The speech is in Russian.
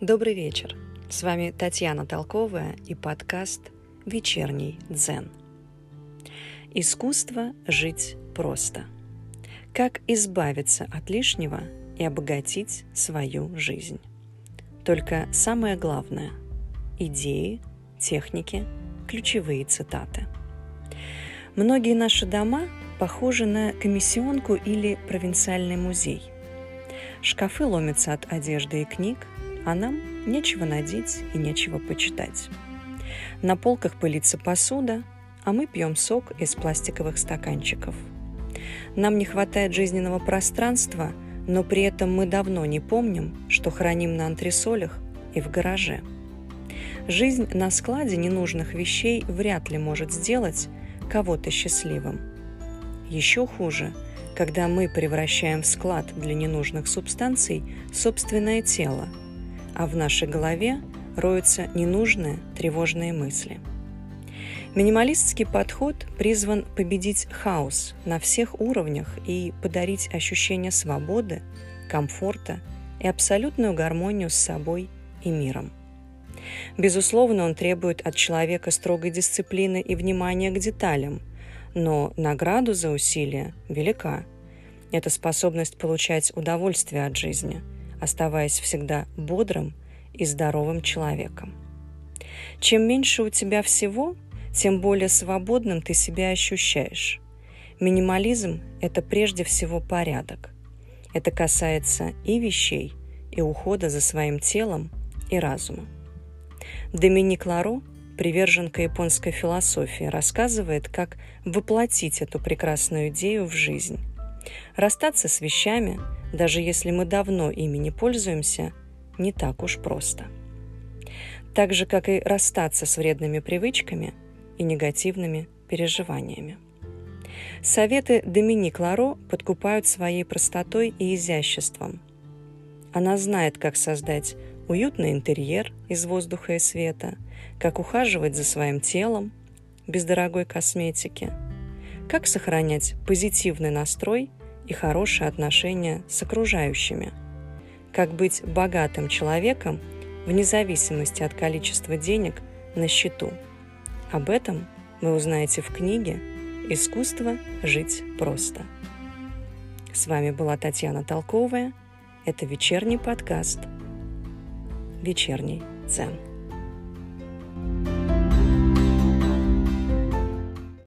Добрый вечер. С вами Татьяна Толковая и подкаст «Вечерний дзен». Искусство жить просто. Как избавиться от лишнего и обогатить свою жизнь. Только самое главное – идеи, техники, ключевые цитаты. Многие наши дома похожи на комиссионку или провинциальный музей. Шкафы ломятся от одежды и книг – а нам нечего надеть и нечего почитать. На полках пылится посуда, а мы пьем сок из пластиковых стаканчиков. Нам не хватает жизненного пространства, но при этом мы давно не помним, что храним на антресолях и в гараже. Жизнь на складе ненужных вещей вряд ли может сделать кого-то счастливым. Еще хуже, когда мы превращаем в склад для ненужных субстанций собственное тело – а в нашей голове роются ненужные тревожные мысли. Минималистский подход призван победить хаос на всех уровнях и подарить ощущение свободы, комфорта и абсолютную гармонию с собой и миром. Безусловно, он требует от человека строгой дисциплины и внимания к деталям, но награду за усилия велика. Это способность получать удовольствие от жизни – оставаясь всегда бодрым и здоровым человеком. Чем меньше у тебя всего, тем более свободным ты себя ощущаешь. Минимализм – это прежде всего порядок. Это касается и вещей, и ухода за своим телом и разумом. Доминик Ларо, приверженка японской философии, рассказывает, как воплотить эту прекрасную идею в жизнь. Расстаться с вещами – даже если мы давно ими не пользуемся, не так уж просто. Так же, как и расстаться с вредными привычками и негативными переживаниями. Советы Доминик Ларо подкупают своей простотой и изяществом. Она знает, как создать уютный интерьер из воздуха и света, как ухаживать за своим телом без дорогой косметики, как сохранять позитивный настрой и хорошие отношения с окружающими. Как быть богатым человеком вне зависимости от количества денег на счету. Об этом вы узнаете в книге «Искусство жить просто». С вами была Татьяна Толковая. Это вечерний подкаст «Вечерний Дзен».